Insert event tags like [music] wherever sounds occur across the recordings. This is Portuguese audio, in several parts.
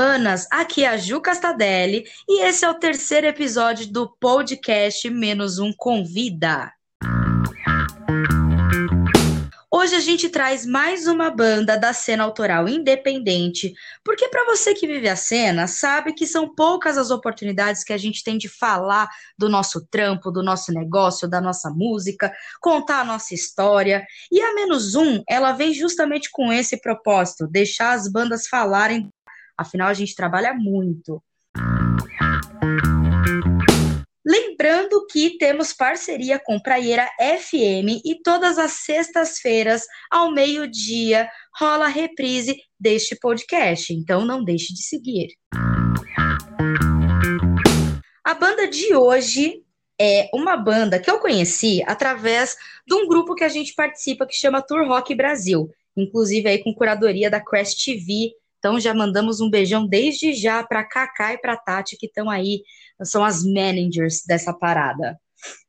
Olá, meus manos e manas, aqui é a Ju Castadelli e esse é o terceiro episódio do podcast Menos Um Convida. Hoje a gente traz mais uma banda da cena autoral independente, porque para você que vive a cena, sabe que são poucas as oportunidades que a gente tem de falar do nosso trampo, do nosso negócio, da nossa música, contar a nossa história. E a Menos Um, ela vem justamente com esse propósito, deixar as bandas falarem, afinal a gente trabalha muito. Lembrando que temos parceria com Praieira FM e todas as sextas-feiras, ao meio-dia, rola a reprise deste podcast, então não deixe de seguir. A banda de hoje é uma banda que eu conheci através de um grupo que a gente participa que chama Tour Rock Brasil, inclusive aí com curadoria da Quest TV. Então já mandamos um beijão desde já para Kaká e para Tati que estão aí são as managers dessa parada.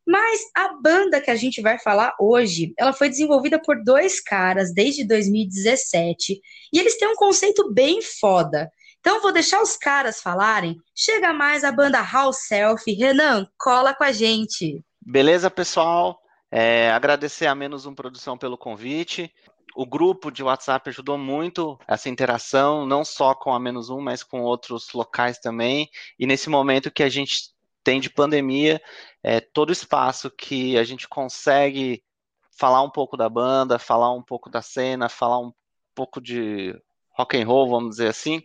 Mas a banda que a gente vai falar hoje, ela foi desenvolvida por dois caras desde 2017 e eles têm um conceito bem foda. Então vou deixar os caras falarem. Chega mais a banda House Self. Renan, cola com a gente. Beleza, pessoal? É, agradecer a Menos Um Produção pelo convite. O grupo de WhatsApp ajudou muito essa interação, não só com a Menos Um, mas com outros locais também. E nesse momento que a gente tem de pandemia, é, todo espaço que a gente consegue falar um pouco da banda, falar um pouco da cena, falar um pouco de rock and roll, vamos dizer assim,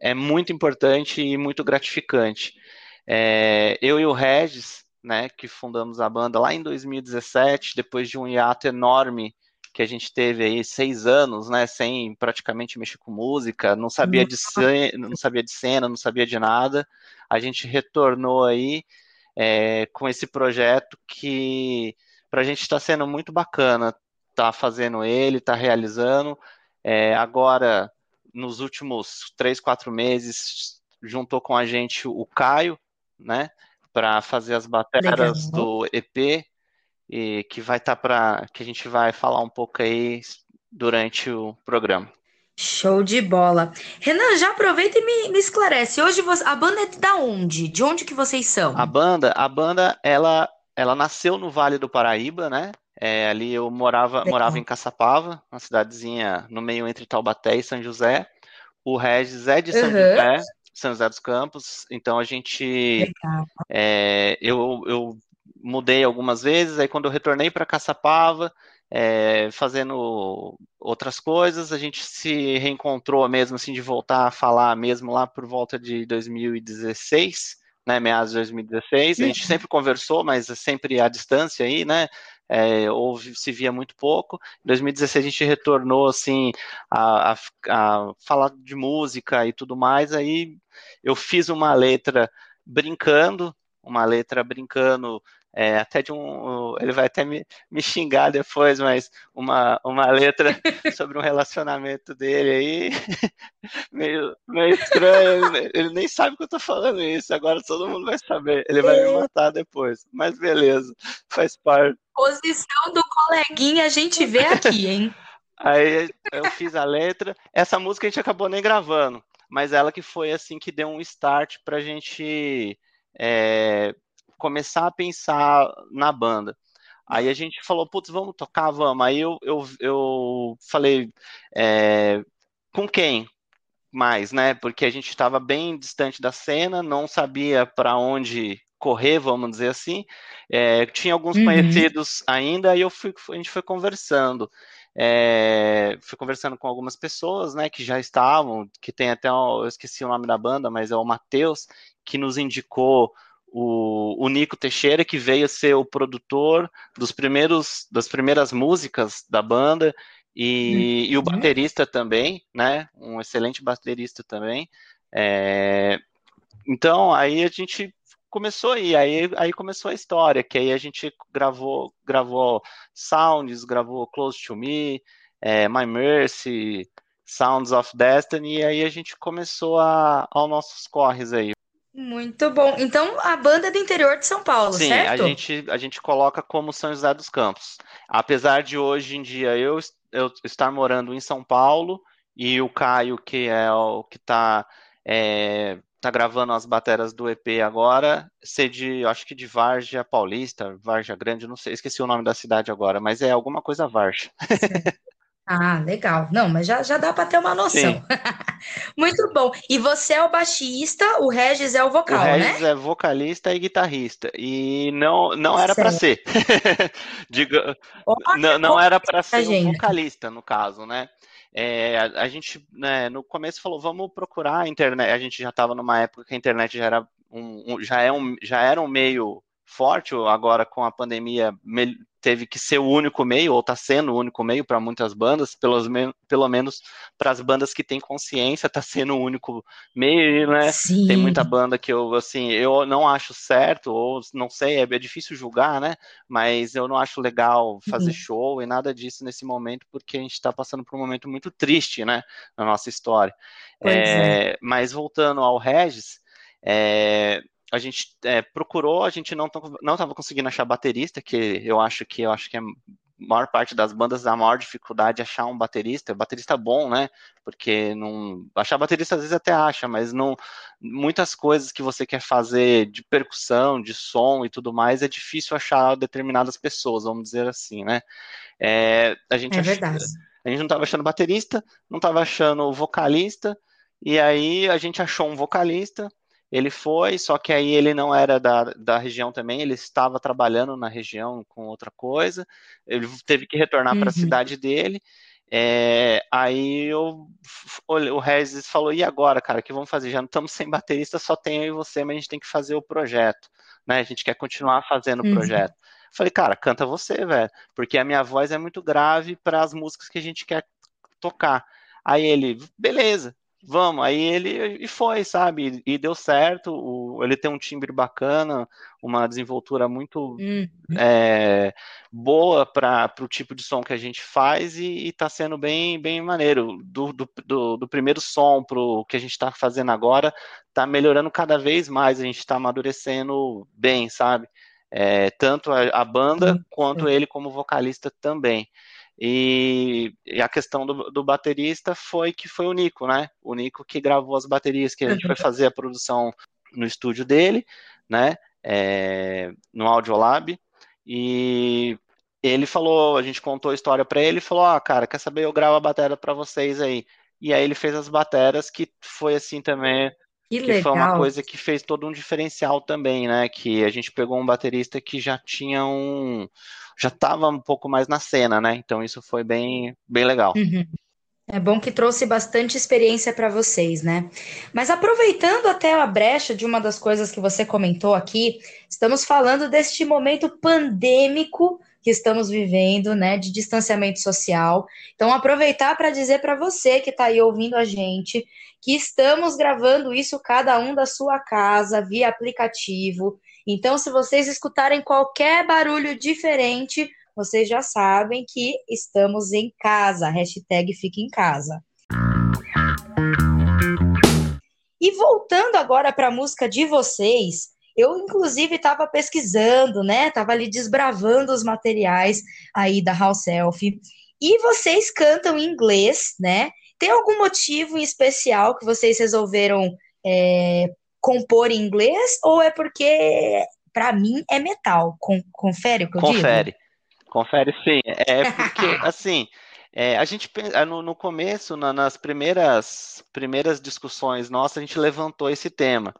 é muito importante e muito gratificante. É, eu e o Regis, né, que fundamos a banda lá em 2017, depois de um hiato enorme que a gente teve aí seis anos, né, sem praticamente mexer com música, não sabia de cena, não sabia de cena, não sabia de nada. A gente retornou aí é, com esse projeto que para a gente está sendo muito bacana, tá fazendo ele, tá realizando. É, agora, nos últimos três, quatro meses, juntou com a gente o Caio, né, para fazer as bateras do EP e que vai estar tá para que a gente vai falar um pouco aí durante o programa. Show de bola. Renan, já aproveita e me, me esclarece. Hoje você, a banda é da onde? De onde que vocês são? A banda, a banda, ela, ela nasceu no Vale do Paraíba, né? É, ali eu morava, morava em Caçapava, uma cidadezinha no meio entre Taubaté e São José. O Regis é de São uhum. José, São José dos Campos. Então a gente, é, eu, eu mudei algumas vezes, aí quando eu retornei para Caçapava, é, fazendo outras coisas, a gente se reencontrou mesmo assim de voltar a falar mesmo lá por volta de 2016, né, meados de 2016, a gente sempre conversou, mas sempre à distância aí, né, é, houve, se via muito pouco. Em 2016 a gente retornou assim a, a, a falar de música e tudo mais. Aí eu fiz uma letra brincando, uma letra brincando é, até de um. Ele vai até me, me xingar depois, mas uma, uma letra [laughs] sobre um relacionamento dele aí, [laughs] meio, meio estranho. Ele, ele, nem sabe que eu tô falando isso, agora todo mundo vai saber. Ele vai me matar depois, mas beleza, faz parte. Posição do coleguinha a gente vê aqui, hein? [laughs] Aí eu fiz a letra. Essa música a gente acabou nem gravando, mas ela que foi assim que deu um start pra gente. É, começar a pensar na banda. Aí a gente falou, putz, vamos tocar, vamos. Aí eu, eu, eu falei, é, com quem mais, né? Porque a gente estava bem distante da cena, não sabia para onde correr, vamos dizer assim. É, tinha alguns uhum. conhecidos ainda, e eu fui, a gente foi conversando. É, fui conversando com algumas pessoas, né, que já estavam, que tem até, eu esqueci o nome da banda, mas é o Matheus, que nos indicou o, o Nico Teixeira, que veio ser o produtor dos primeiros, das primeiras músicas da banda, e, uhum. e o baterista também, né? Um excelente baterista também. É, então, aí a gente começou aí, aí, aí começou a história, que aí a gente gravou, gravou Sounds, gravou Close to Me, é, My Mercy, Sounds of Destiny, e aí a gente começou a, aos nossos corres aí. Muito bom. Então, a banda é do interior de São Paulo, Sim, certo? a gente, a gente coloca como São José dos Campos. Apesar de hoje em dia eu, eu estar morando em São Paulo e o Caio, que é o que está é, tá gravando as bateras do EP agora, ser de, acho que de Varja Paulista, Varja Grande, não sei, esqueci o nome da cidade agora, mas é alguma coisa Varja. [laughs] Ah, legal. Não, mas já, já dá para ter uma noção. [laughs] Muito bom. E você é o baixista, o Regis é o vocal, o Regis né? é vocalista e guitarrista. E não, não era para ser. [laughs] Diga, não, não era para ser um vocalista, no caso, né? É, a, a, gente, né, no começo falou, vamos procurar a internet. A gente já estava numa época que a internet já era um, um, já é um, já era um meio forte, agora com a pandemia teve que ser o único meio, ou está sendo o único meio para muitas bandas, pelos pelo menos para as bandas que têm consciência, está sendo o único meio, né? Sim. Tem muita banda que eu, assim, eu não acho certo, ou não sei, é, é difícil julgar, né? Mas eu não acho legal fazer uhum. show e nada disso nesse momento, porque a gente está passando por um momento muito triste, né? Na nossa história. É, é. Mas voltando ao Regis, é, a gente é, procurou, a gente não não estava conseguindo achar baterista, que eu acho que eu acho que é a maior parte das bandas a maior dificuldade é achar um baterista, baterista bom, né? Porque não achar baterista às vezes até acha, mas não muitas coisas que você quer fazer de percussão, de som e tudo mais é difícil achar determinadas pessoas, vamos dizer assim, né? É, a gente é verdade. a gente não estava achando baterista, não estava achando vocalista, e aí a gente achou um vocalista ele foi, só que aí ele não era da, da região também, ele estava trabalhando na região com outra coisa, ele teve que retornar uhum. para a cidade dele. É, aí eu, o Regis falou: e agora, cara, o que vamos fazer? Já não estamos sem baterista, só tem eu e você, mas a gente tem que fazer o projeto, né? A gente quer continuar fazendo o uhum. projeto. Falei, cara, canta você, velho, porque a minha voz é muito grave para as músicas que a gente quer tocar. Aí ele, beleza vamos. Aí ele e foi, sabe? E, deu certo. O, ele tem um timbre bacana, uma desenvoltura muito uhum. é, boa para o tipo de som que a gente faz e, está sendo bem, bem maneiro. Do, do, do, do primeiro som para o que a gente está fazendo agora, está melhorando cada vez mais. A gente está amadurecendo bem, sabe? É, tanto a, a banda quanto ele como vocalista também. E, e, a questão do, do, baterista foi que foi o Nico, né? O Nico que gravou as baterias, que a gente foi fazer a produção no estúdio dele, né? É, no Audiolab. E ele falou, a gente contou a história para ele e falou: Ah, cara, quer saber? Eu gravo a bateria para vocês aí. E aí ele fez as bateras, que foi assim também. Que, que foi uma coisa que fez todo um diferencial também, né? Que a gente pegou um baterista que já tinha um já estava um pouco mais na cena, né? Então isso foi bem, bem legal. Uhum. É bom que trouxe bastante experiência para vocês, né? Mas aproveitando até a brecha de uma das coisas que você comentou aqui, estamos falando deste momento pandêmico que estamos vivendo, né, de distanciamento social. Então, aproveitar para dizer para você que está aí ouvindo a gente que estamos gravando isso cada um da sua casa via aplicativo. Então, se vocês escutarem qualquer barulho diferente, vocês já sabem que estamos em casa. Hashtag fica em casa. E voltando agora para a música de vocês, eu inclusive estava pesquisando, né? Tava ali desbravando os materiais aí da House Self. E vocês cantam em inglês, né? Tem algum motivo em especial que vocês resolveram é, compor em inglês ou é porque para mim é metal? Con confere o que eu confere. digo? Confere, confere sim. É porque [laughs] assim, é, a gente é, no, no começo, na, nas primeiras primeiras discussões nossas, a gente levantou esse tema,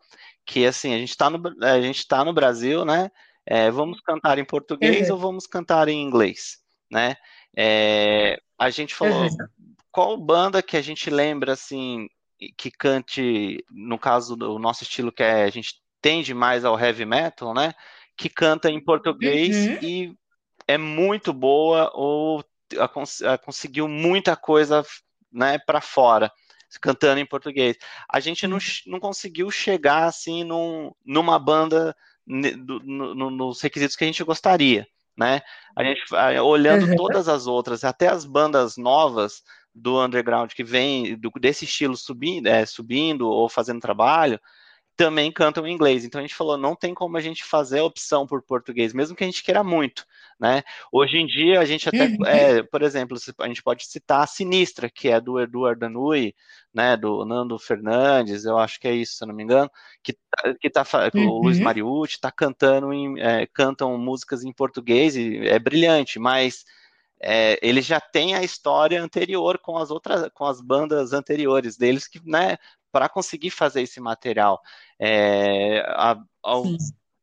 que assim a gente está no a gente está no Brasil, né? É, vamos cantar em português uhum. ou vamos cantar em inglês, né? É, a gente falou uhum. qual banda que a gente lembra assim que cante, no caso do nosso estilo, que é, a gente tende mais ao heavy metal, né? Que canta em português uhum. e é muito boa ou a, a, conseguiu muita coisa né, para fora, cantando em português. A gente não, uhum. não conseguiu chegar assim num, numa banda no, no, nos requisitos que a gente gostaria. Né? A gente olhando uhum. todas as outras, até as bandas novas, do underground que vem do, desse estilo subindo, é, subindo ou fazendo trabalho, também cantam em inglês. Então a gente falou, não tem como a gente fazer a opção por português, mesmo que a gente queira muito, né? Hoje em dia a gente até, uhum. é, por exemplo, a gente pode citar a Sinistra, que é do Eduardo Anui, né, do Nando Fernandes, eu acho que é isso, se eu não me engano, que, tá, que tá, uhum. o Luiz Mariucci tá cantando, em, é, cantam músicas em português e é brilhante, mas é, ele já tem a história anterior com as outras, com as bandas anteriores deles, que, né, para conseguir fazer esse material. É, a, a,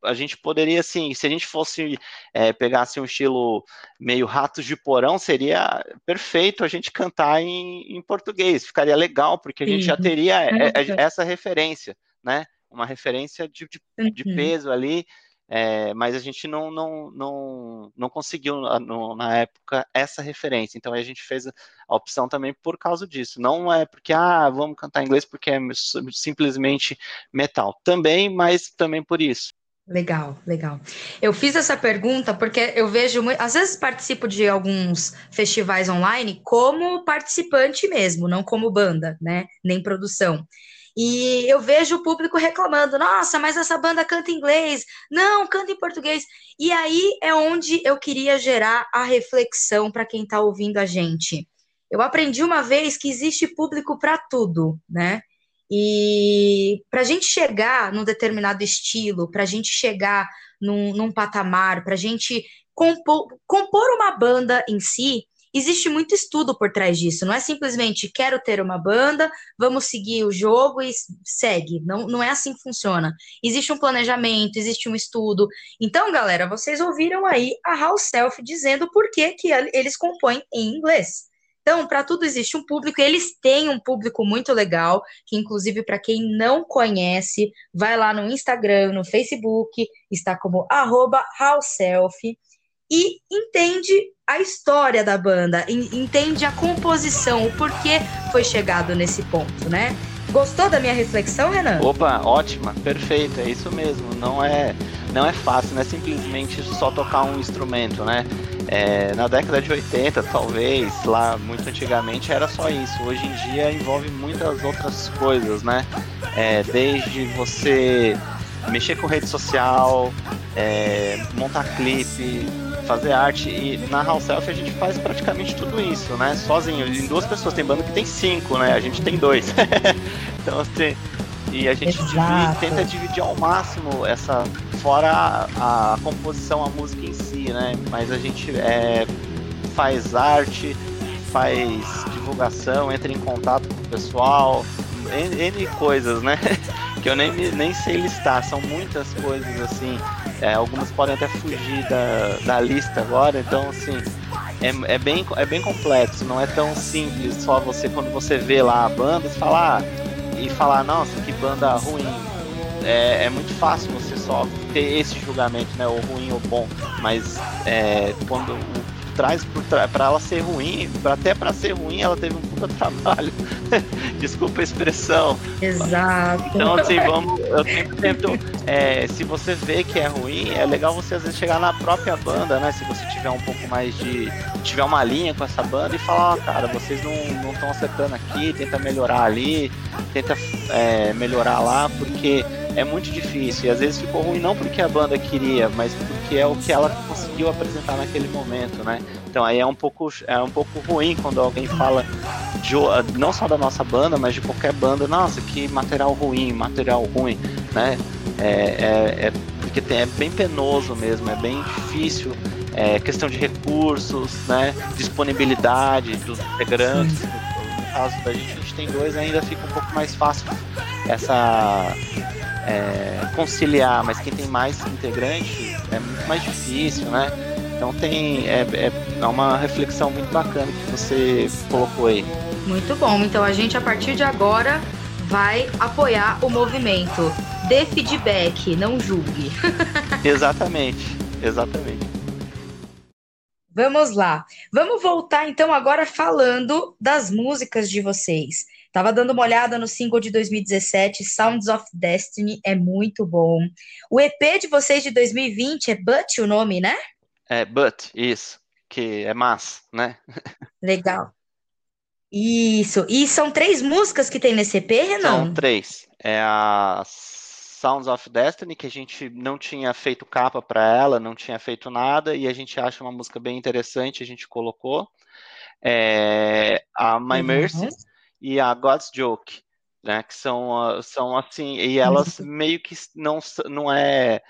a, gente poderia, assim, se a gente fosse é, pegasse um estilo meio ratos de porão, seria perfeito a gente cantar em, em português, ficaria legal, porque a gente Sim. já teria é, é, essa referência, né? Uma referência de, de, de uhum. peso ali. É, mas a gente não, não, não, não conseguiu no, na época essa referência. Então a gente fez a opção também por causa disso. Não é porque, ah, vamos cantar inglês porque é simplesmente metal. Também, mas também por isso. Legal, legal. Eu fiz essa pergunta porque eu vejo, às vezes participo de alguns festivais online como participante mesmo, não como banda, né? Nem produção. E eu vejo o público reclamando: nossa, mas essa banda canta em inglês, não, canta em português. E aí é onde eu queria gerar a reflexão para quem está ouvindo a gente. Eu aprendi uma vez que existe público para tudo, né? E para a gente chegar num determinado estilo, para a gente chegar num, num patamar, para a gente compor, compor uma banda em si, existe muito estudo por trás disso. Não é simplesmente quero ter uma banda, vamos seguir o jogo e segue. Não, não é assim que funciona. Existe um planejamento, existe um estudo. Então, galera, vocês ouviram aí a House Self dizendo por que, que eles compõem em inglês. Então, para tudo existe um público, eles têm um público muito legal, que inclusive para quem não conhece, vai lá no Instagram, no Facebook, está como arroba e entende a história da banda, entende a composição, o porquê foi chegado nesse ponto, né? Gostou da minha reflexão, Renan? Opa, ótima, perfeito, é isso mesmo. Não é, não é fácil, não é simplesmente só tocar um instrumento, né? É, na década de 80, talvez, lá muito antigamente, era só isso. Hoje em dia envolve muitas outras coisas, né? É, desde você mexer com rede social, é, montar clipe, fazer arte. E na House Self a gente faz praticamente tudo isso, né? Sozinho. Em duas pessoas. Tem banda que tem cinco, né? A gente tem dois. [laughs] então, assim. E a gente divide, tenta dividir ao máximo essa. Fora a, a, composição, a música em si, né? Mas a gente é, faz arte, faz divulgação, entra em contato com o pessoal, N, N coisas, né? [laughs] que eu nem, nem sei listar, são muitas coisas assim. É, algumas podem até fugir da, da lista agora, então assim, é, é, bem, é bem complexo, não é tão simples só você, quando você vê lá a banda, falar ah, e falar, nossa, que banda ruim. É, é muito fácil você só ter esse julgamento, né? Ou ruim ou bom. Mas é, quando o traz para ela ser ruim, até para ser ruim ela teve um puta [laughs] trabalho. Desculpa a expressão. Exato. Então, assim, vamos. Eu sempre tento. É, se você vê que é ruim, é legal você às vezes chegar na própria banda, né? Se você tiver um pouco mais de. tiver uma linha com essa banda e falar, cara, vocês não estão acertando aqui, tenta melhorar ali, tenta é, melhorar lá, porque é muito difícil. E às vezes ficou ruim não porque a banda queria, mas porque é o que ela conseguiu apresentar naquele momento, né? Então aí é um pouco, é um pouco ruim quando alguém fala de, não só da nossa banda, mas de qualquer banda, nossa, que material ruim, material ruim, né? É, é, é porque tem, é bem penoso mesmo, é bem difícil, é questão de recursos, né? Disponibilidade dos integrantes. No caso da gente, a gente tem dois, ainda fica um pouco mais fácil essa é, conciliar, mas quem tem mais integrantes é muito mais difícil, né? Então tem é, é, é uma reflexão muito bacana que você colocou aí. Muito bom. Então a gente a partir de agora vai apoiar o movimento. Dê feedback, não julgue. [laughs] exatamente, exatamente. Vamos lá. Vamos voltar então agora falando das músicas de vocês. Tava dando uma olhada no single de 2017, Sounds of Destiny, é muito bom. O EP de vocês de 2020 é But o nome, né? É, But, isso, que é mas, né? Legal. Isso. E são três músicas que tem nesse EP, Renan? São três. É a Sounds of Destiny, que a gente não tinha feito capa para ela, não tinha feito nada, e a gente acha uma música bem interessante, a gente colocou. É, a My uhum. E a God's Joke, né? Que são, são assim, e elas meio que não, não é.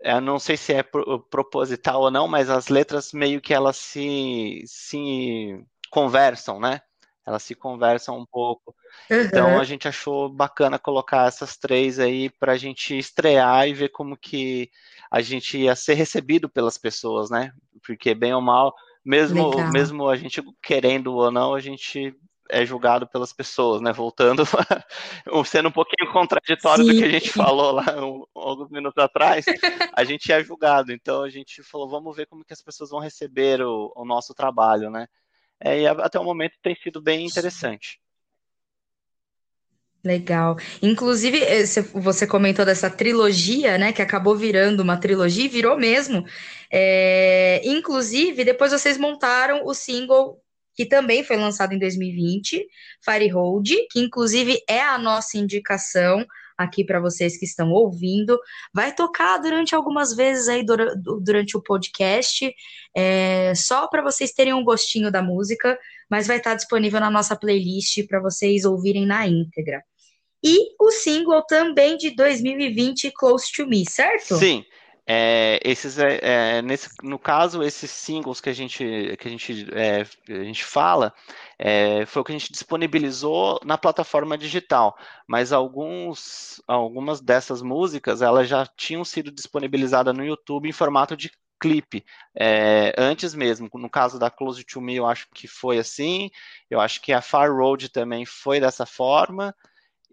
Eu não sei se é proposital ou não, mas as letras meio que elas se, se conversam, né? Elas se conversam um pouco. Então, uhum. Então a gente achou bacana colocar essas três aí para a gente estrear e ver como que a gente ia ser recebido pelas pessoas, né? Porque bem ou mal, mesmo, mesmo a gente querendo ou não, a gente é julgado pelas pessoas, né? Voltando, [laughs] sendo um pouquinho contraditório Sim. do que a gente falou lá um, alguns minutos atrás, [laughs] a gente é julgado. Então a gente falou, vamos ver como que as pessoas vão receber o, o nosso trabalho, né? É, e até o momento tem sido bem interessante. Legal. Inclusive, eh, você comentou dessa trilogia, né? Que acabou virando uma trilogia, virou mesmo. É, inclusive, depois vocês montaram o single que também foi lançado em 2020, Fire Hold, que inclusive é a nossa indicação aqui para vocês que estão ouvindo. Vai tocar durante algumas vezes aí durante o podcast, é, só para vocês terem um gostinho da música, mas vai estar disponível na nossa playlist para vocês ouvirem na íntegra. E o single também de 2020, Close to Me, certo? Sim. É, esses, é, é, nesse, no caso, esses singles que a gente, que a gente, é, a gente fala, é, foi o que a gente disponibilizou na plataforma digital, mas alguns, algumas dessas músicas elas já tinham sido disponibilizadas no YouTube em formato de clipe, é, antes mesmo. No caso da Close to Me, eu acho que foi assim, eu acho que a Far Road também foi dessa forma,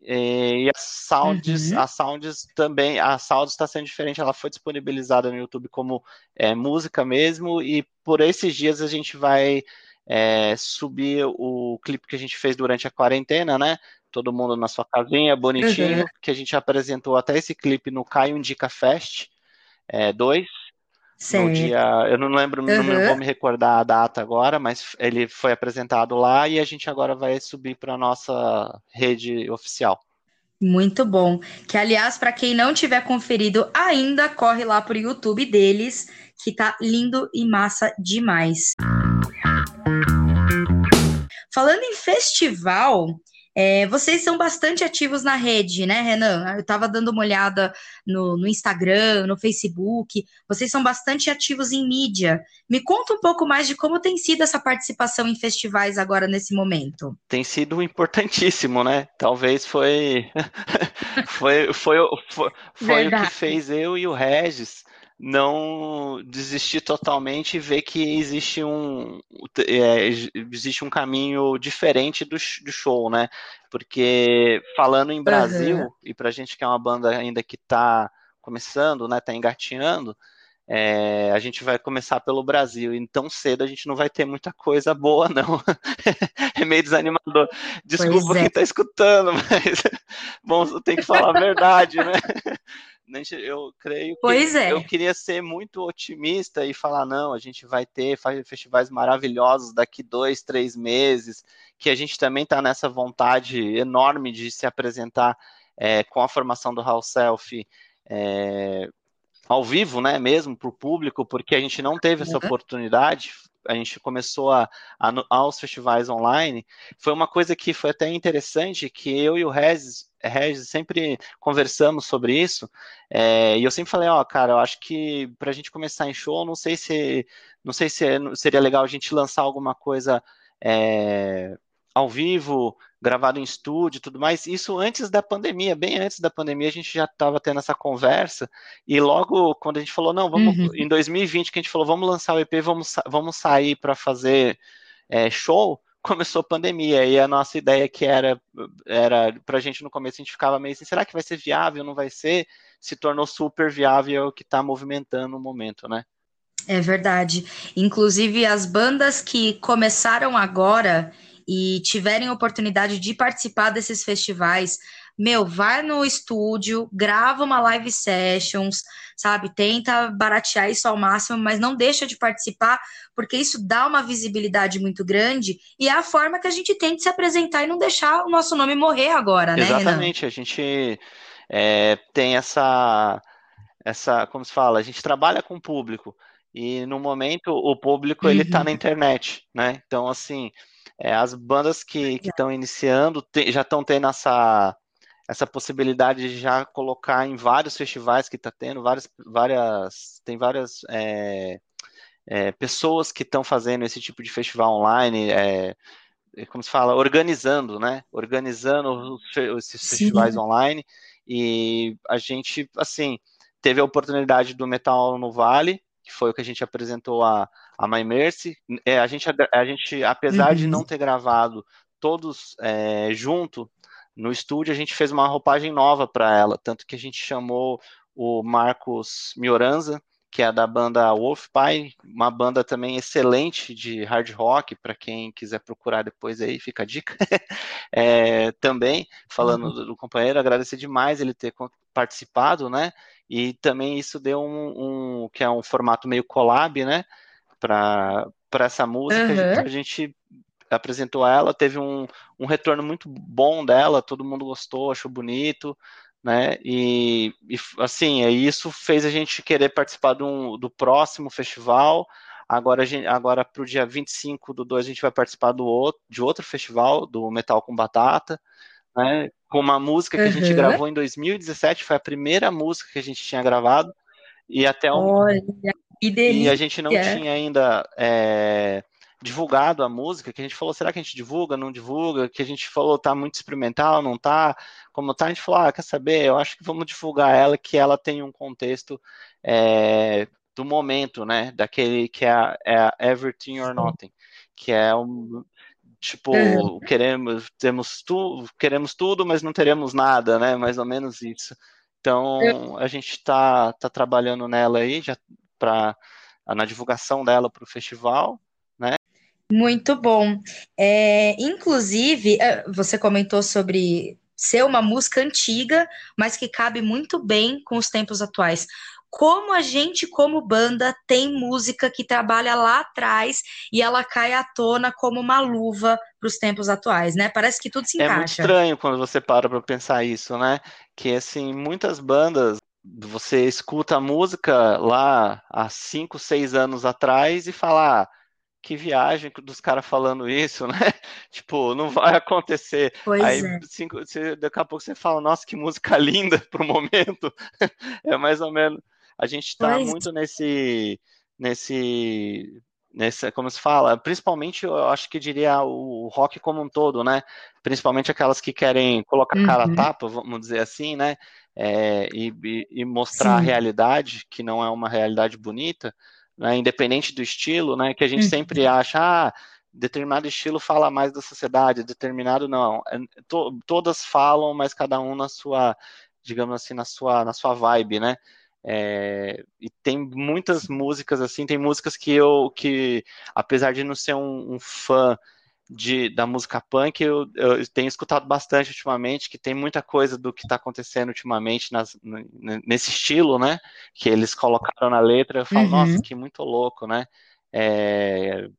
e a Sounds, uhum. a Sounds também, a Sounds está sendo diferente, ela foi disponibilizada no YouTube como é, música mesmo, e por esses dias a gente vai é, subir o clipe que a gente fez durante a quarentena, né? Todo mundo na sua casinha, bonitinho, uhum. que a gente apresentou até esse clipe no Caio Indica Fest 2. É, no dia, eu não lembro, uhum. não vou me recordar a data agora, mas ele foi apresentado lá e a gente agora vai subir para a nossa rede oficial. Muito bom. Que, aliás, para quem não tiver conferido ainda, corre lá pro YouTube deles, que tá lindo e massa demais. Falando em festival, é, vocês são bastante ativos na rede, né, Renan? Eu estava dando uma olhada no, no, Instagram, no Facebook. Vocês são bastante ativos em mídia. Me conta um pouco mais de como tem sido essa participação em festivais agora nesse momento. Tem sido importantíssimo, né? Talvez foi [laughs] foi, foi, foi, foi o que fez eu e o Regis não desistir totalmente e ver que existe um, é, existe um caminho diferente do, do, show, né? Porque falando em Brasil, uhum. e pra gente que é uma banda ainda que tá começando, né, tá engatinhando, é, a gente vai começar pelo Brasil, e tão cedo a gente não vai ter muita coisa boa, não. [laughs] é meio desanimador. Desculpa é. quem tá escutando, [laughs] mas bom, tem que falar a verdade, né? [laughs] eu creio que pois é. eu queria ser muito otimista e falar, não, a gente vai ter festivais maravilhosos daqui dois, três meses, que a gente também está nessa vontade enorme de se apresentar é, com a formação do House Self é, ao vivo, né, mesmo para o público, porque a gente não teve essa uhum. oportunidade, a gente começou a, a, aos festivais online, foi uma coisa que foi até interessante, que eu e o Regis, Regis sempre conversamos sobre isso, é, e eu sempre falei, ó, oh, cara, eu acho que para a gente começar em show, não sei se não sei se seria legal a gente lançar alguma coisa é, ao vivo, gravado em estúdio e tudo mais. Isso antes da pandemia, bem antes da pandemia, a gente já estava tendo essa conversa. E logo quando a gente falou, não, vamos, uhum. em 2020, que a gente falou, vamos lançar o EP, vamos, vamos sair para fazer é, show, [laughs] começou a pandemia. E a nossa ideia que era, era para a gente no começo, a gente ficava meio assim, será que vai ser viável? Não vai ser? Se tornou super viável, o que está movimentando o momento, né? É verdade. Inclusive, as bandas que começaram agora e tiverem oportunidade de participar desses festivais, meu, vai no estúdio, grava uma live sessions, sabe? Tenta baratear isso ao máximo, mas não deixa de participar, porque isso dá uma visibilidade muito grande e é a forma que a gente tem de se apresentar e não deixar o nosso nome morrer agora, né? Exatamente, Renan? a gente é, tem essa, essa, como se fala, a gente trabalha com o público e no momento o público ele está na uhum. internet, né? Então assim, é, as bandas que estão iniciando te, já estão tendo essa essa possibilidade de já colocar em vários festivais que está tendo, várias, várias, tem várias é, é, pessoas que estão fazendo esse tipo de festival online, é, é, como se fala, organizando, né? Organizando esses Sim. festivais online. E a gente, assim, teve a oportunidade do Metal no Vale, que foi o que a gente apresentou a, a My Mercy. É, a, gente, a gente, apesar uhum. de não ter gravado todos é, junto no estúdio, a gente fez uma roupagem nova para ela, tanto que a gente chamou o Marcos Mioranza, que é da banda Wolf Pie, uma banda também excelente de hard rock, para quem quiser procurar depois aí, fica a dica. [laughs] é, também, falando uhum. do, do, companheiro, agradecer demais ele ter participado, né? E também isso deu um, um que é um formato meio collab, né? Para essa música, uhum. a gente apresentou ela, teve um, um retorno muito bom dela, todo mundo gostou, achou bonito, né? E, e assim, isso fez a gente querer participar do, do próximo festival. Agora, agora para o dia 25 do 2, a gente vai participar do outro, de outro festival, do Metal com Batata, né? Com uma música que uhum. a gente gravou em 2017, foi a primeira música que a gente tinha gravado. E até um, Delícia. E a gente não tinha ainda é, divulgado a música, que a gente falou, será que a gente divulga, não divulga? Que a gente falou, tá muito experimental, não tá? Como tá, a gente falou, ah, quer saber? Eu acho que vamos divulgar ela, que ela tem um contexto é, do momento, né? Daquele que é é Everything or Nothing, que é um tipo uhum. queremos temos tudo queremos tudo mas não teremos nada né mais ou menos isso então a gente está tá trabalhando nela aí já para na divulgação dela para o festival muito bom. É, inclusive, é, você comentou sobre ser uma música antiga, mas que cabe muito bem com os tempos atuais. Como a gente, como banda, tem música que trabalha lá atrás e ela cai à tona como uma luva para os tempos atuais, né? Parece que tudo se encaixa. É muito estranho quando você para para pensar isso, né? Que assim, muitas bandas você escuta a música lá há cinco, seis anos atrás e fala, ah, que viagem dos caras falando isso, [laughs] né? tipo, não vai acontecer. Pois Aí, é. cinco, você, daqui a pouco você fala, nossa, que música [laughs] linda pro momento. é mais ou menos. A gente está muito nesse, nesse, nesse, como se fala, principalmente eu acho que diria o rock como um todo, né? Principalmente aquelas que querem colocar uhum. cara a tapa, vamos dizer assim, né? É, e, e, mostrar Sim. a realidade, que não é uma realidade bonita né, independente do estilo, né, que a gente uhum. sempre acha, ah, determinado estilo fala mais da sociedade, determinado não. É, to, todas falam, mas cada um na sua, digamos assim, na sua, na sua vibe, né? É, e tem muitas músicas assim, tem músicas que eu, que apesar de não ser um, um fã de, da música punk eu, eu, tenho escutado bastante ultimamente, que tem muita coisa do que está acontecendo ultimamente nas, nesse estilo, né? Que eles colocaram na letra, eu falo, uhum. nossa, que muito louco, né? É,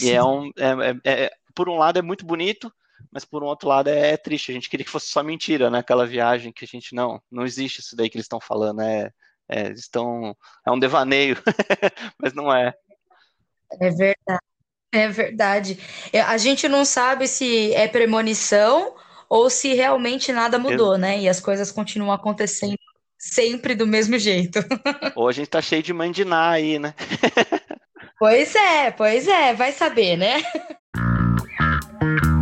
e é um. É, é, é, por um lado é muito bonito, mas por um outro lado é, é, triste. A gente queria que fosse só mentira, né? Aquela viagem que a gente não, não existe isso daí que eles estão falando, é, é, estão, é um devaneio, [laughs] mas não é. É verdade. É verdade. É, a gente não sabe se é premonição ou se realmente nada mudou, né? E as coisas continuam acontecendo sempre do mesmo jeito. [laughs] Ou a gente tá cheio de mandiná aí, né? Pois é, pois é, vai saber, né? [laughs]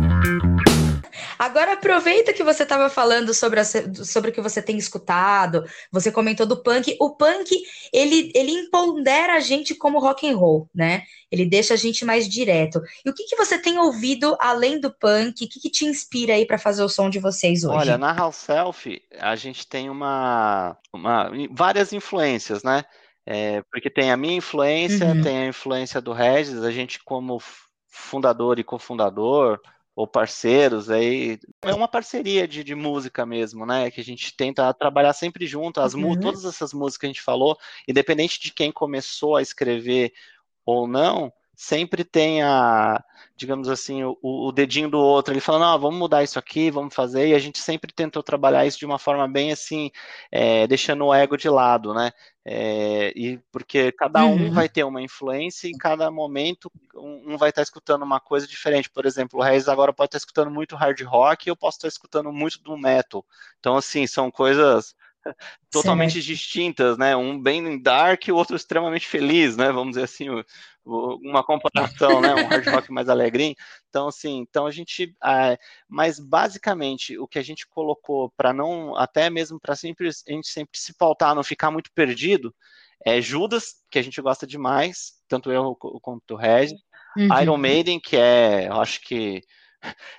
Agora aproveita que você estava falando sobre, a, sobre o que você tem escutado, você comentou do punk. O punk, ele, ele empodera a gente como rock and roll, né? Ele deixa a gente mais direto. E o que, que você tem ouvido além do punk? O que, que te inspira aí para fazer o som de vocês hoje? Olha, na House Self, a gente tem uma, uma várias influências, né? É, porque tem a minha influência, uhum. tem a influência do Regis, a gente como fundador e cofundador, ou parceiros, aí é uma parceria de, de música mesmo, né? Que a gente tenta trabalhar sempre junto. As uhum. todas essas músicas que a gente falou, independente de quem começou a escrever ou não, sempre tem a, digamos assim, o, o dedinho do outro, ele falando, ah, vamos mudar isso aqui, vamos fazer, e a gente sempre tentou trabalhar isso de uma forma bem assim, é, deixando o ego de lado, né? É, e porque cada um uhum. vai ter uma influência e em cada momento um, um vai estar escutando uma coisa diferente. Por exemplo, o Reis agora pode estar escutando muito hard rock e eu posso estar escutando muito do metal. Então, assim, são coisas [laughs] totalmente certo. distintas, né? Um bem dark e o outro extremamente feliz, né? Vamos dizer assim, uma comparação, né? Um hard rock mais alegrinho. Então, assim, então a gente, ah, mas basicamente o que a gente colocou para não, até mesmo para sempre a gente sempre se pautar, não ficar muito perdido, é Judas, que a gente gosta demais, tanto eu quanto o Regis, uhum. Iron Maiden, que é, eu acho que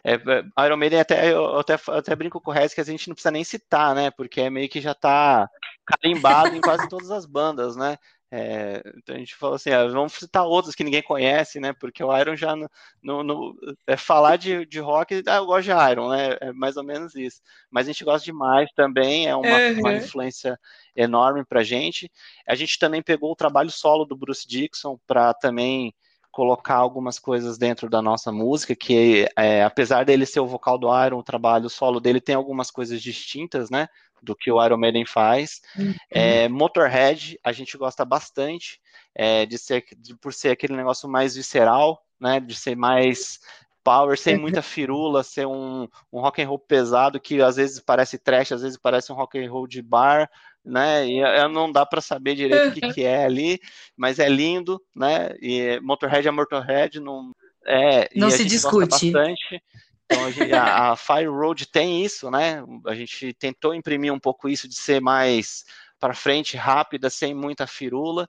é, é, Iron Maiden até eu até, até brinco com o Rez que a gente não precisa nem citar, né? Porque é meio que já tá carimbado em quase todas as bandas, né? É, então a gente falou assim, ah, vamos citar outros que ninguém conhece, né? Porque o Iron já no, no, no é falar de, de rock, ah, eu gosto de Iron, né? É mais ou menos isso. Mas a gente gosta demais também, é uma, uhum. uma influência enorme pra gente. A gente também pegou o trabalho solo do Bruce Dixon para também colocar algumas coisas dentro da nossa música, que é, apesar dele ser o vocal do Iron, o trabalho solo dele tem algumas coisas distintas, né, do que o Iron Maiden faz. Uhum. É, Motorhead, a gente gosta bastante é, de ser, de, por ser aquele negócio mais visceral, né, de ser mais power, sem muita firula, ser um, um rock and roll pesado que às vezes parece trash, às vezes parece um rock and roll de bar, né? E não dá para saber direito o que, que, é ali, mas é lindo, né? E Motorhead é Motorhead, não é. Não se discute. Bastante. Então a, gente, a, a, Fire Road tem isso, né? A gente tentou imprimir um pouco isso de ser mais para frente, rápida, sem muita firula.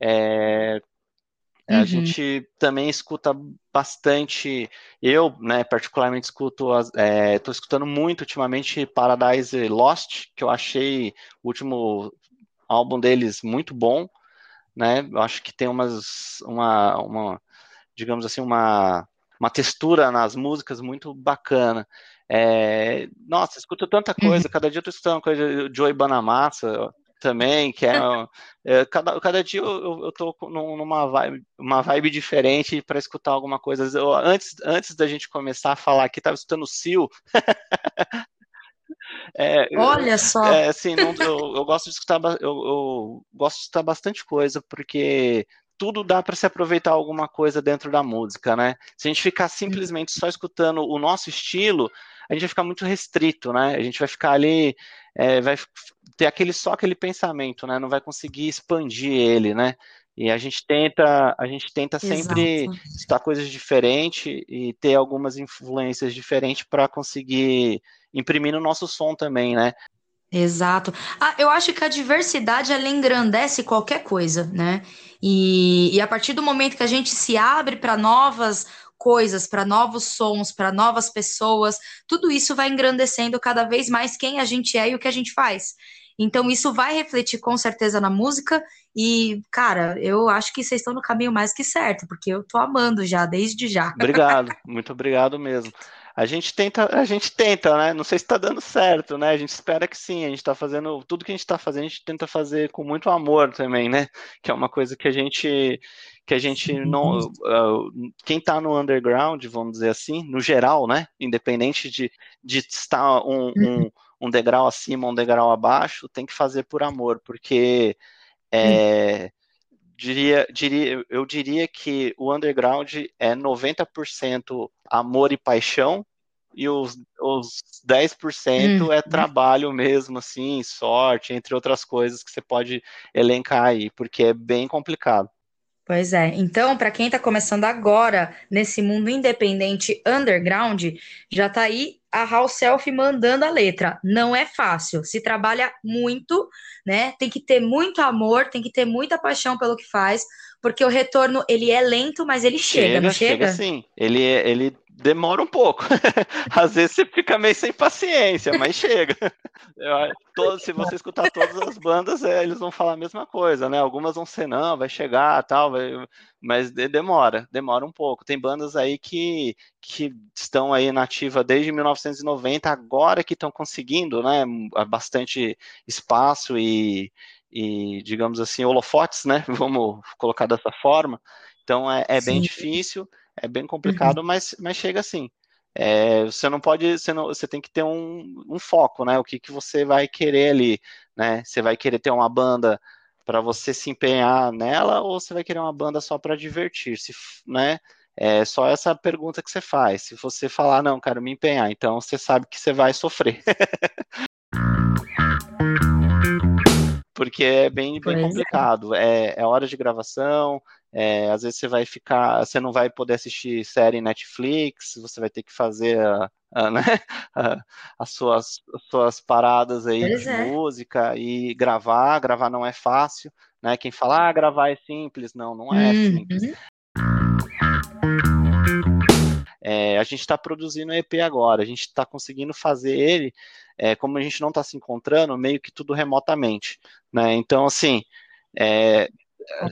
É, uhum. A gente também escuta bastante, eu, né, particularmente escuto, estou é, escutando muito ultimamente Paradise Lost, que eu achei o último álbum deles muito bom, né, eu acho que tem umas, uma, uma digamos assim, uma, uma textura nas músicas muito bacana. É, nossa, escuto tanta coisa, uhum. cada dia eu tô escutando coisa de Joey Banamassa, também, que é, é cada, cada dia eu, eu tô numa vibe, uma vibe diferente para escutar alguma coisa. Eu, antes, antes da gente começar a falar aqui, estava escutando o Sil. [laughs] É, Olha só. É, assim, não, eu, eu, gosto de escutar, eu, eu, gosto de escutar bastante coisa, porque tudo dá para se aproveitar alguma coisa dentro da música, né? Se a gente ficar simplesmente só escutando o nosso estilo, a gente vai ficar muito restrito, né? A gente vai ficar ali, é, vai ter aquele só aquele pensamento, né? Não vai conseguir expandir ele, né? E a gente tenta, a gente tenta sempre Exato. estar coisas diferentes e ter algumas influências diferentes para conseguir imprimir no nosso som também, né? Exato. Ah, eu acho que a diversidade ela engrandece qualquer coisa, né? E, e a partir do momento que a gente se abre para novas coisas, para novos sons, para novas pessoas, tudo isso vai engrandecendo cada vez mais quem a gente é e o que a gente faz. Então, isso vai refletir com certeza na música. E, cara, eu acho que vocês estão no caminho mais que certo, porque eu tô amando já, desde já. [laughs] Obrigado, muito obrigado mesmo. A gente tenta, a gente tenta, né? Não sei se está dando certo, né? A gente espera que sim. A gente está fazendo tudo que a gente está fazendo, a gente tenta fazer com muito amor também, né? Que é uma coisa que a gente que a gente não. Uh, quem está no underground, vamos dizer assim, no geral, né? Independente de, de estar um, um, um degrau acima, um degrau abaixo, tem que fazer por amor, porque é, diria, diria, eu diria que o underground é 90% amor e paixão, e os, os 10% hum. é trabalho mesmo, assim, sorte, entre outras coisas que você pode elencar aí, porque é bem complicado. Pois é. Então, para quem está começando agora nesse mundo independente underground, já está aí a House Self mandando a letra. Não é fácil. Se trabalha muito, né? Tem que ter muito amor, tem que ter muita paixão pelo que faz, porque o retorno ele é lento, mas ele chega, chega não chega? Chega sim. Ele, ele demora um pouco. [laughs] Às vezes você fica meio sem paciência, mas chega. [laughs] Todo, se você escutar todas as bandas, é, eles vão falar a mesma coisa, né? Algumas vão ser não, vai chegar, tal, vai, mas demora, demora um pouco. Tem bandas aí que, que estão aí nativa desde 1990, agora que estão conseguindo, né? Bastante espaço e, e digamos assim, holofotes, né? [laughs] Vamos colocar dessa forma Então é, é bem difícil, é bem complicado, uhum. mas, mas chega assim. É, você não pode, você, não, você tem que ter um, um, foco, né? O que, que você vai querer ali, né? Você vai querer ter uma banda para você se empenhar nela ou você vai querer uma banda só para divertir-se, né? É só essa pergunta que você faz. Se você falar, não, quero me empenhar, então você sabe que você vai sofrer. [laughs] Porque é bem, bem é. complicado. É, é hora de gravação, é, às vezes você vai ficar, você não vai poder assistir série Netflix, você vai ter que fazer a, a, né, [laughs] a, as, suas, as suas paradas aí pois de é. música e gravar. Gravar não é fácil, né? Quem fala, ah, gravar é simples, não, não é uhum. simples. É, a gente está produzindo EP agora, a gente está conseguindo fazer ele, é, como a gente não está se encontrando, meio que tudo remotamente, né? Então, assim, é,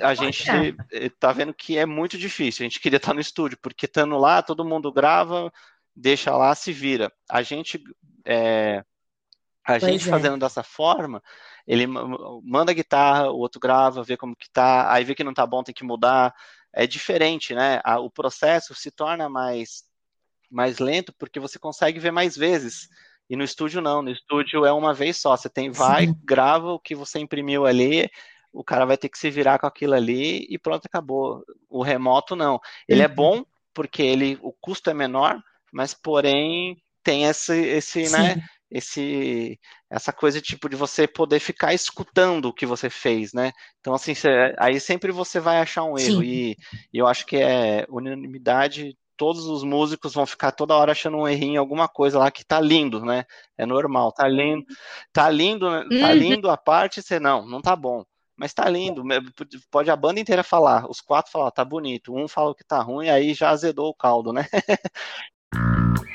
a gente está vendo que é muito difícil. A gente queria estar no estúdio, porque estando lá, todo mundo grava, deixa lá, se vira. A gente, é, a gente é. fazendo dessa forma, ele manda a guitarra, o outro grava, vê como que tá, aí vê que não tá bom, tem que mudar. É diferente, né? O processo se torna mais, mais lento porque você consegue ver mais vezes. E no estúdio não, no estúdio é uma vez só. Você tem, vai, Sim. grava o que você imprimiu ali, o cara vai ter que se virar com aquilo ali e pronto, acabou. O remoto não. Ele é uhum. bom porque ele, o custo é menor, mas porém tem esse, esse, né, esse, essa coisa tipo de você poder ficar escutando o que você fez, né? Então assim, cê, aí sempre você vai achar um erro e, e, eu acho que é unanimidade. Todos os músicos vão ficar toda hora achando um errinho, alguma coisa lá que tá lindo, né? É normal, tá lindo, tá lindo, né? tá uhum. lindo a parte, você não, não tá bom mas tá lindo. Pode a banda inteira falar, os quatro falar, tá bonito. Um fala que tá ruim, aí já azedou o caldo, né? [laughs]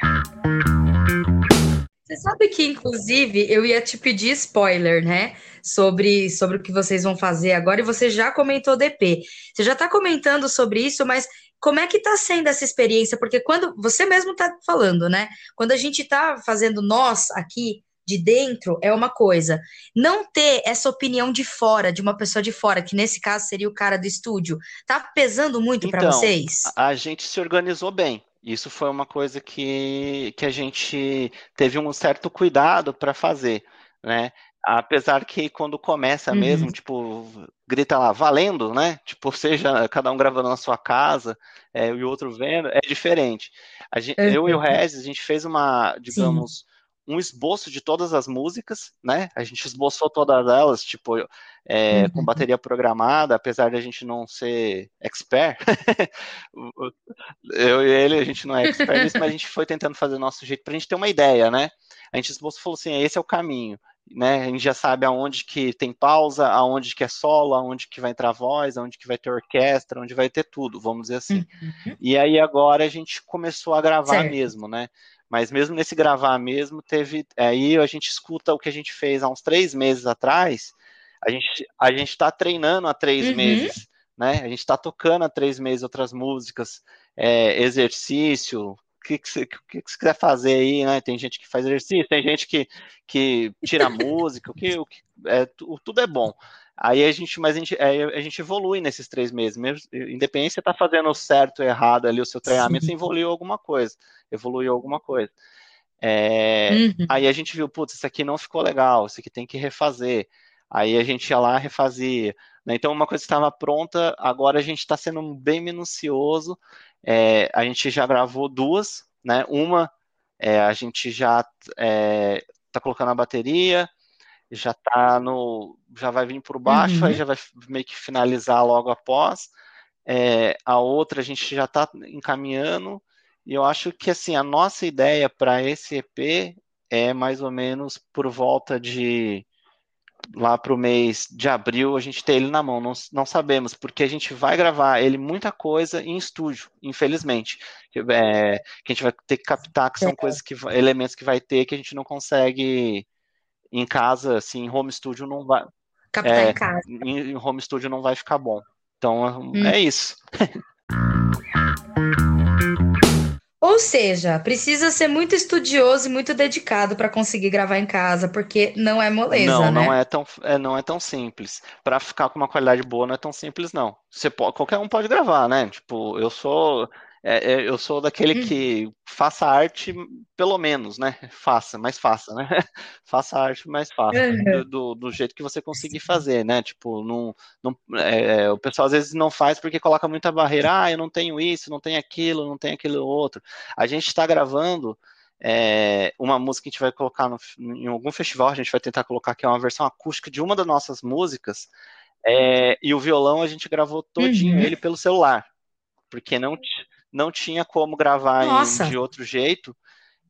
Você sabe que, inclusive, eu ia te pedir spoiler, né? Sobre, sobre o que vocês vão fazer agora, e você já comentou DP. Você já tá comentando sobre isso, mas como é que tá sendo essa experiência? Porque quando você mesmo tá falando, né? Quando a gente tá fazendo nós aqui de dentro é uma coisa. Não ter essa opinião de fora, de uma pessoa de fora, que nesse caso seria o cara do estúdio, tá pesando muito então, para vocês? A gente se organizou bem. Isso foi uma coisa que, que a gente teve um certo cuidado para fazer, né? Apesar que quando começa uhum. mesmo, tipo, grita lá, valendo, né? [laughs] Tipo, seja cada um gravando na sua casa é, e o outro vendo, é diferente. Gente, uhum. Eu e o Regis, a gente fez uma, digamos, Sim um esboço de todas as músicas, né? A gente esboçou todas elas, tipo, é, uhum. com bateria programada, apesar de a gente não ser expert. [laughs] eu e ele, a gente não é expert nisso, mas a gente foi tentando fazer o nosso jeito pra gente ter uma ideia, né? A gente esboçou falou assim, esse é o caminho. Né, a gente já sabe aonde que tem pausa, aonde que é solo, aonde que vai entrar voz, aonde que vai ter orquestra, onde vai ter tudo, vamos dizer assim. Uhum. E aí agora a gente começou a gravar certo. mesmo, né? Mas mesmo nesse gravar mesmo, teve. Aí a gente escuta o que a gente fez há uns três meses atrás. A gente a gente está treinando há três uhum. meses, né? A gente está tocando há três meses outras músicas, é, exercício. O que, que, você, que, que você quiser fazer aí, né? Tem gente que faz exercício, tem gente que, que tira música, o que, o que é, tudo é bom. Aí a gente, mas a gente, a gente evolui nesses três meses, mesmo, independente se está fazendo certo ou errado ali o seu treinamento, você evoluiu alguma coisa, evoluiu alguma coisa. É, uhum. Aí a gente viu, putz, isso aqui não ficou legal, isso aqui tem que refazer. Aí a gente ia lá refazia. Né? Então uma coisa estava pronta, agora a gente está sendo bem minucioso. É, a gente já gravou duas, né? Uma é, a gente já está é, colocando a bateria, já tá no. já vai vir por baixo, uhum. aí já vai meio que finalizar logo após. É, a outra a gente já está encaminhando, e eu acho que assim, a nossa ideia para esse EP é mais ou menos por volta de lá para o mês de abril a gente ter ele na mão, não, não sabemos, porque a gente vai gravar ele muita coisa em estúdio, infelizmente. É, que a gente vai ter que captar, que são é. coisas que elementos que vai ter que a gente não consegue em casa, assim, em home studio não vai. Captar é, em casa. Em, em, home studio não vai ficar bom. Então hum. é isso. [laughs] Ou seja, precisa ser muito estudioso e muito dedicado para conseguir gravar em casa, porque não é moleza, não, né? Não, é tão, é, não é tão simples. Para ficar com uma qualidade boa não é tão simples, não. Você pode, qualquer um pode gravar, né? Tipo, eu sou é, é, eu sou daquele hum. que faça arte, pelo menos, né? Faça, mas faça, né? [laughs] faça arte, mas faça. Uhum. Do, do, jeito que você conseguir fazer, né? Tipo, não, não, é, o pessoal às vezes não faz porque coloca muita barreira. Ah, eu não tenho isso, não tenho aquilo, não tenho aquilo outro. A gente está gravando é, uma música que a gente vai colocar no, em algum festival, a gente vai tentar colocar que é uma versão acústica de uma das nossas músicas. É, e o violão a gente gravou todinho uhum. ele pelo celular, porque não, não tinha como gravar em, de outro jeito.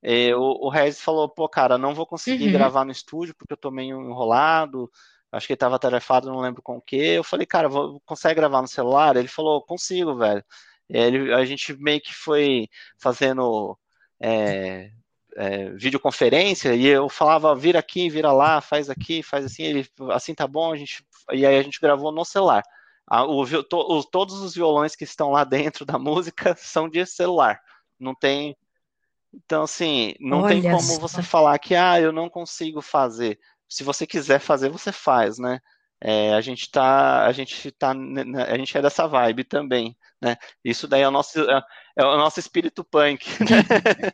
E, o, o Regis falou, pô, cara, não vou conseguir uhum. gravar no estúdio porque eu tô meio enrolado, acho que ele tava tarefado, não lembro com o que. Eu falei, cara, vou, consegue gravar no celular? Ele falou, consigo, velho. Ele, a gente meio que foi fazendo é, é, videoconferência e eu falava, vira aqui, vira lá, faz aqui, faz assim, ele, assim tá bom, a gente, e aí a gente gravou no celular. A, o, to, o, todos os violões que estão lá dentro da música [laughs] são de celular. Não tem. Então, assim, não Olha tem como só. você falar que, ah, eu não consigo fazer. Se você quiser fazer, você faz, né? É, a gente tá, a gente tá, a gente é dessa vibe também, né? Isso daí é o nosso, é, é o nosso espírito punk. [laughs] Né?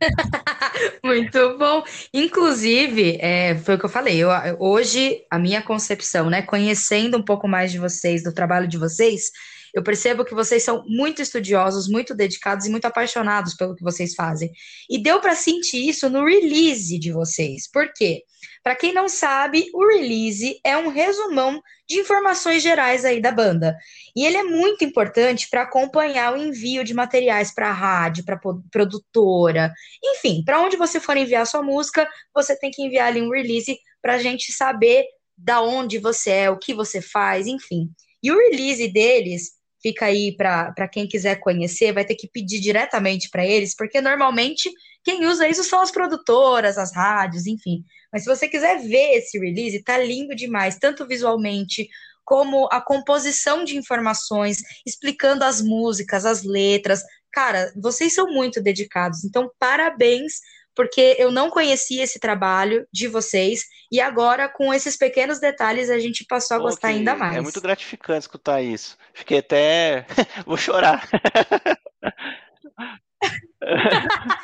[laughs] Muito bom. Inclusive, é, foi o que eu falei. Eu, hoje, a minha concepção, né, conhecendo um pouco mais de vocês, do trabalho de vocês, eu percebo que vocês são muito estudiosos, muito dedicados e muito apaixonados pelo que vocês fazem. E deu para sentir isso no release de vocês. Por quê? Para quem não sabe, o release é um resumão de informações gerais aí da banda. E ele é muito importante para acompanhar o envio de materiais para a rádio, para produtora, enfim, para onde você for enviar sua música, você tem que enviar ali um release para a gente saber da onde você é, o que você faz, enfim. E o release deles fica aí para quem quiser conhecer, vai ter que pedir diretamente para eles, porque normalmente quem usa isso são as produtoras, as rádios, enfim. Mas se você quiser ver esse release, tá lindo demais, tanto visualmente como a composição de informações, explicando as músicas, as letras. Cara, vocês são muito dedicados, então parabéns porque eu não conhecia esse trabalho de vocês e agora com esses pequenos detalhes a gente passou a gostar ainda mais. É muito gratificante escutar isso. Fiquei até [laughs] vou chorar. [laughs]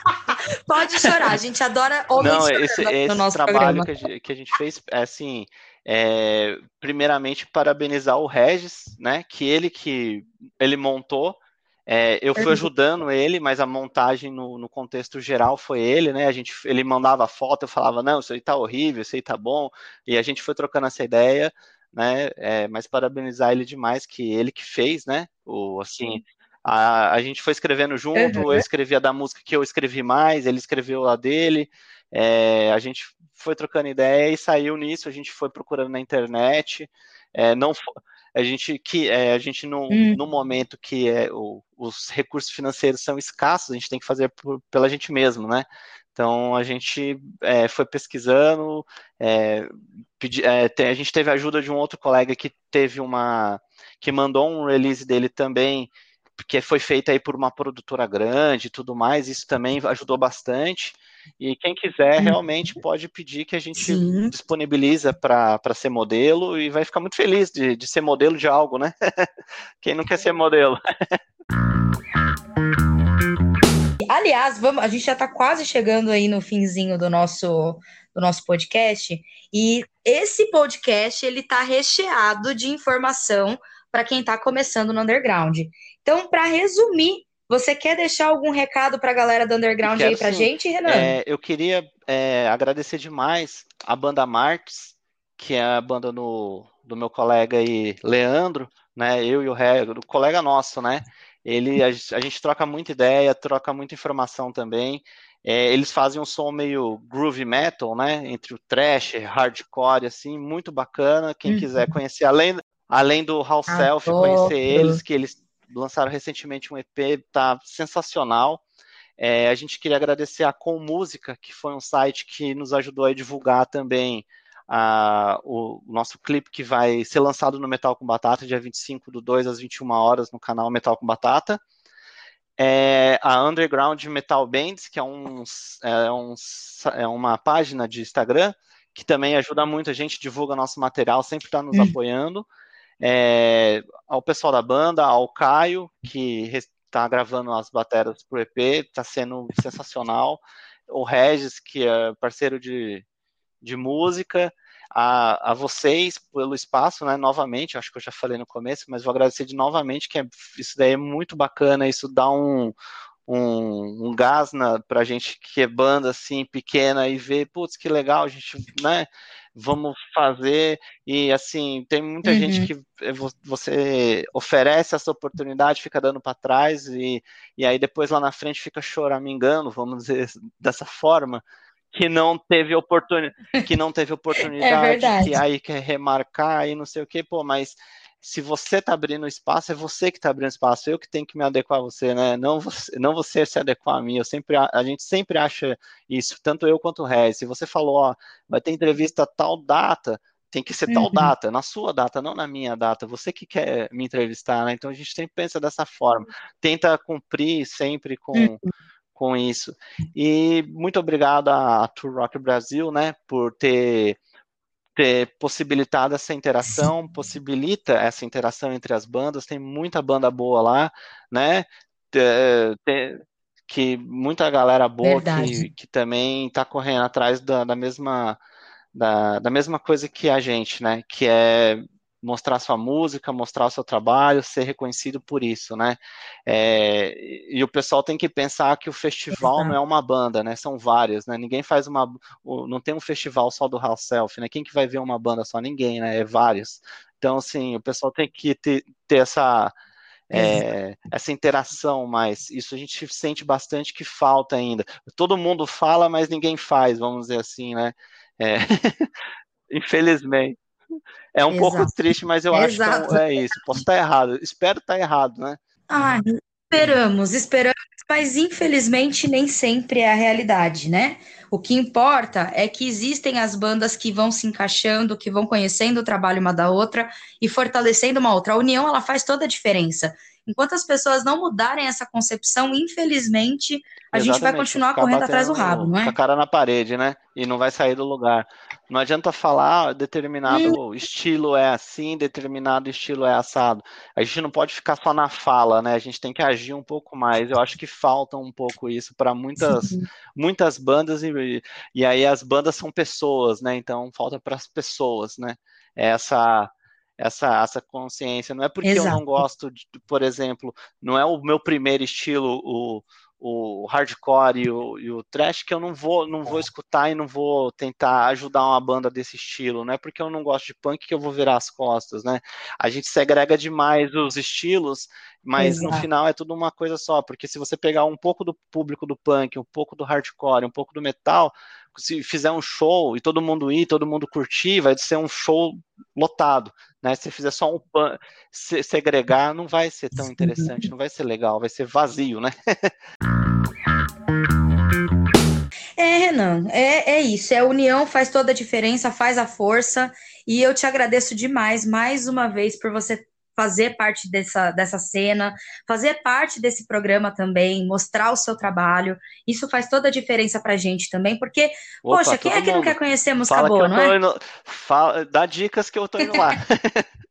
Pode chorar, a gente adora homens Não, esse, no esse nosso trabalho que a, gente, que a, gente, fez, é assim, é, primeiramente parabenizar o Regis, né, que ele que ele montou é, eu fui ajudando ele, mas a montagem no, no, contexto geral foi ele, né? A gente, ele mandava foto, eu falava, não, isso aí tá horrível, isso aí tá bom, e a gente foi trocando essa ideia, né? É, mas parabenizar ele demais, que ele que fez, né? O, assim, a, a gente foi escrevendo junto, uhum. eu escrevia da música que eu escrevi mais, ele escreveu a dele, é, a gente foi trocando ideia e saiu nisso, a gente foi procurando na internet, é, não a gente que é, a gente no, hum. no momento que é, o, os recursos financeiros são escassos, a gente tem que fazer por, pela gente mesmo, né? Então a gente é, foi pesquisando, pedi, tem, a gente teve a ajuda de um outro colega que teve uma que mandou um release dele também, que foi feito aí por uma produtora grande e tudo mais, isso também ajudou bastante. E quem quiser uhum. realmente pode pedir que a gente Sim. disponibiliza para ser modelo e vai ficar muito feliz de, de ser modelo de algo, né? [laughs] quem não quer ser modelo? [laughs] Aliás, vamos, a gente já está quase chegando aí no finzinho do nosso do nosso podcast e esse podcast ele está recheado de informação para quem está começando no underground. Então, para resumir você quer deixar algum recado para a galera do Underground Quero, aí para gente, Renan? É, eu queria é, agradecer demais a banda Marx, que é a banda no, do meu colega aí, Leandro, né? Eu e o, Ré, o colega nosso, né? Ele, a, a, gente troca muita ideia, troca muita informação também. É, eles fazem um som meio groove metal, né? Entre o trash, hardcore, assim, muito bacana. Quem uhum. quiser conhecer, além, além do House Self, conhecer eles, que eles lançaram recentemente um EP, tá sensacional. É, a gente queria agradecer a Com Música, que foi um site que nos ajudou a divulgar também a, o, o, nosso clipe que vai ser lançado no Metal com Batata, dia 25 do 2 às 21 horas no canal Metal com Batata. é a Underground Metal Bands, que é, um, é, um, é uma página de Instagram que também ajuda muito a gente, divulga nosso material, sempre está nos hum. apoiando. É, ao pessoal da banda, ao Caio, que está gravando as bateras pro EP, está sendo sensacional. O Regis, que é parceiro de, de música, a, a vocês pelo espaço, né? Novamente, acho que eu já falei no começo, mas vou agradecer de novamente, que é, isso daí é muito bacana, isso dá um, um, um gás para a gente que é banda assim pequena e ver, putz, que legal, a gente, né? Vamos fazer e assim tem muita uhum. gente que eh, você oferece essa oportunidade, fica dando para trás e, e aí depois lá na frente fica choramingando, vamos dizer [laughs] dessa forma que não teve oportunidade, que não teve é oportunidade, é que aí quer remarcar e não sei o que, pô, mas se você está abrindo espaço, é você que está abrindo espaço, eu que tenho que me adequar a você, né? Não você, não você se adequar a mim. Eu sempre, a, gente sempre acha isso, tanto eu quanto o Rez. Se você falou, ó, vai ter entrevista tal data, tem que ser uhum. tal data, na sua data, não na minha data. Você que quer me entrevistar, né? Então a gente sempre pensa dessa forma. Tenta cumprir sempre com. Uhum com isso. E muito obrigado à Tour Rock Brasil, né, por ter ter possibilitado essa interação, possibilita essa interação entre as bandas, tem muita banda boa lá, né? Tem, que muita galera boa que, que também está correndo atrás da, da mesma da, da mesma coisa que a gente, né? Que é mostrar sua música, mostrar o seu trabalho, ser reconhecido por isso, né? É, e o pessoal tem que pensar que o festival não é uma banda, né? São várias, né? Ninguém faz uma, não tem um festival só do House Self, né? Quem que vai ver uma banda só? Ninguém, né? É vários. Então, assim, o pessoal tem que ter, ter essa é, essa interação mais. Isso a gente sente bastante que falta ainda. Todo mundo fala, mas ninguém faz, vamos dizer assim, né? É, [laughs] infelizmente. É um Exato. pouco triste, mas eu acho Exato. que é isso. Posso estar errado. Espero estar errado, né? Ah, esperamos, esperamos, mas infelizmente nem sempre é a realidade, né? O que importa é que existem as bandas que vão se encaixando, que vão conhecendo o trabalho uma da outra e fortalecendo uma outra. A união ela faz toda a diferença. Enquanto as pessoas não mudarem essa concepção, infelizmente, a Exatamente, gente vai continuar correndo atrás do rabo, não é? Com a cara na parede, né? E não vai sair do lugar. Não adianta falar ah, determinado hum. estilo é assim, determinado estilo é assado. A gente não pode ficar só na fala, né? A gente tem que agir um pouco mais. Eu acho que falta um pouco isso para muitas, muitas bandas e, e aí as bandas são pessoas, né? Então falta para as pessoas, né? Essa essa, essa consciência. Não é porque Exato. eu não gosto, de, por exemplo, não é o meu primeiro estilo, o, o hardcore e o, e o trash que eu não vou não vou escutar e não vou tentar ajudar uma banda desse estilo, não é porque eu não gosto de punk que eu vou virar as costas, né? A gente segrega demais os estilos, mas Exato. no final é tudo uma coisa só, porque se você pegar um pouco do público do punk, um pouco do hardcore, um pouco do metal, se fizer um show e todo mundo ir, todo mundo curtir, vai ser um show lotado, né? Se fizer só um pan, se, segregar, não vai ser tão interessante, não vai ser legal, vai ser vazio, né? [laughs] É, Renan, é, é isso. É a união faz toda a diferença, faz a força. E eu te agradeço demais, mais uma vez, por você fazer parte dessa, dessa cena, fazer parte desse programa também, mostrar o seu trabalho. Isso faz toda a diferença pra gente também, porque, Opa, poxa, quem é que não quer conhecer música Fala boa, não é? Indo... Fala... Dá dicas que eu tô indo lá. [laughs] [laughs]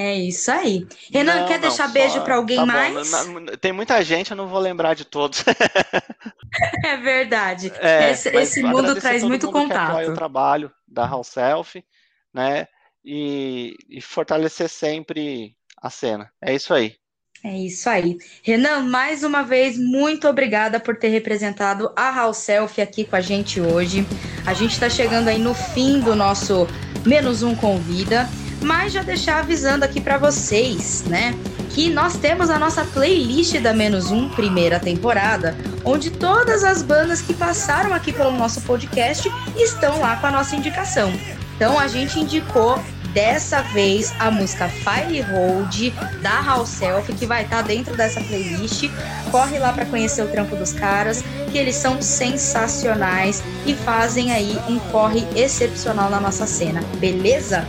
É isso aí. Renan, não, quer não, deixar só... beijo para alguém tá mais? Tem muita gente, eu não vou lembrar de todos. [laughs] é verdade. É, esse, esse mundo traz muito contato. Que o trabalho da House Self, né? E, e fortalecer sempre a cena. É isso aí. É isso aí. Renan, mais uma vez, muito obrigada por ter representado a House Selfie aqui com a gente hoje. A gente está chegando aí no fim do nosso Menos Um Convida, mas já deixar avisando aqui para vocês, né? Que nós temos a nossa playlist da Menos Um primeira temporada, onde todas as bandas que passaram aqui pelo nosso podcast estão lá com a nossa indicação. Então a gente indicou Dessa vez a música Fire Hold da House Self, que vai estar tá dentro dessa playlist. Corre lá para conhecer o trampo dos caras, que eles são sensacionais e fazem aí um corre excepcional na nossa cena, beleza?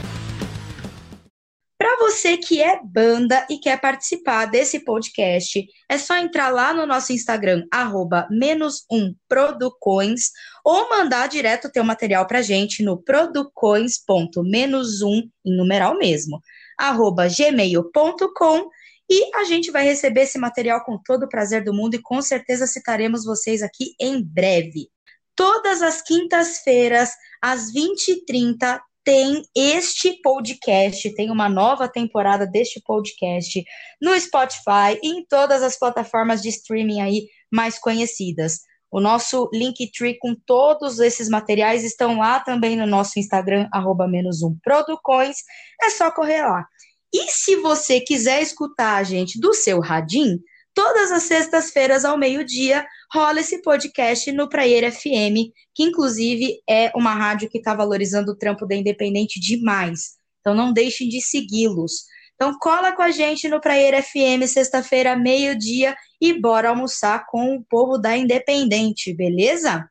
Para você que é banda e quer participar desse podcast, é só entrar lá no nosso Instagram, arroba menos um Producoins, ou mandar direto teu material pra gente no producoins.menos um, em numeral mesmo, arroba gmail.com, e a gente vai receber esse material com todo o prazer do mundo e com certeza citaremos vocês aqui em breve. Todas as quintas-feiras, às 20h30, tem este podcast, tem uma nova temporada deste podcast no Spotify e em todas as plataformas de streaming aí mais conhecidas. O nosso Linktree com todos esses materiais estão lá também no nosso Instagram, arroba menos um Producoins. É só correr lá. E se você quiser escutar a gente do seu radinho, Todas as sextas-feiras ao meio-dia rola esse podcast no Praia FM, que inclusive é uma rádio que está valorizando o trampo da Independente demais. Então não deixem de segui-los. Então cola com a gente no Praia FM sexta-feira meio-dia e bora almoçar com o povo da Independente, beleza?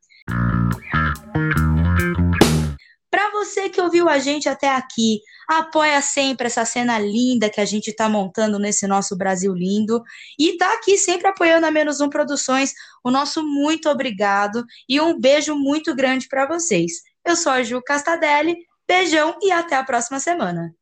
Para você que ouviu a gente até aqui, apoia sempre essa cena linda que a gente está montando nesse nosso Brasil lindo e está aqui sempre apoiando a Menos Um Produções. O nosso muito obrigado e um beijo muito grande para vocês. Eu sou a Ju Castadelli, beijão e até a próxima semana.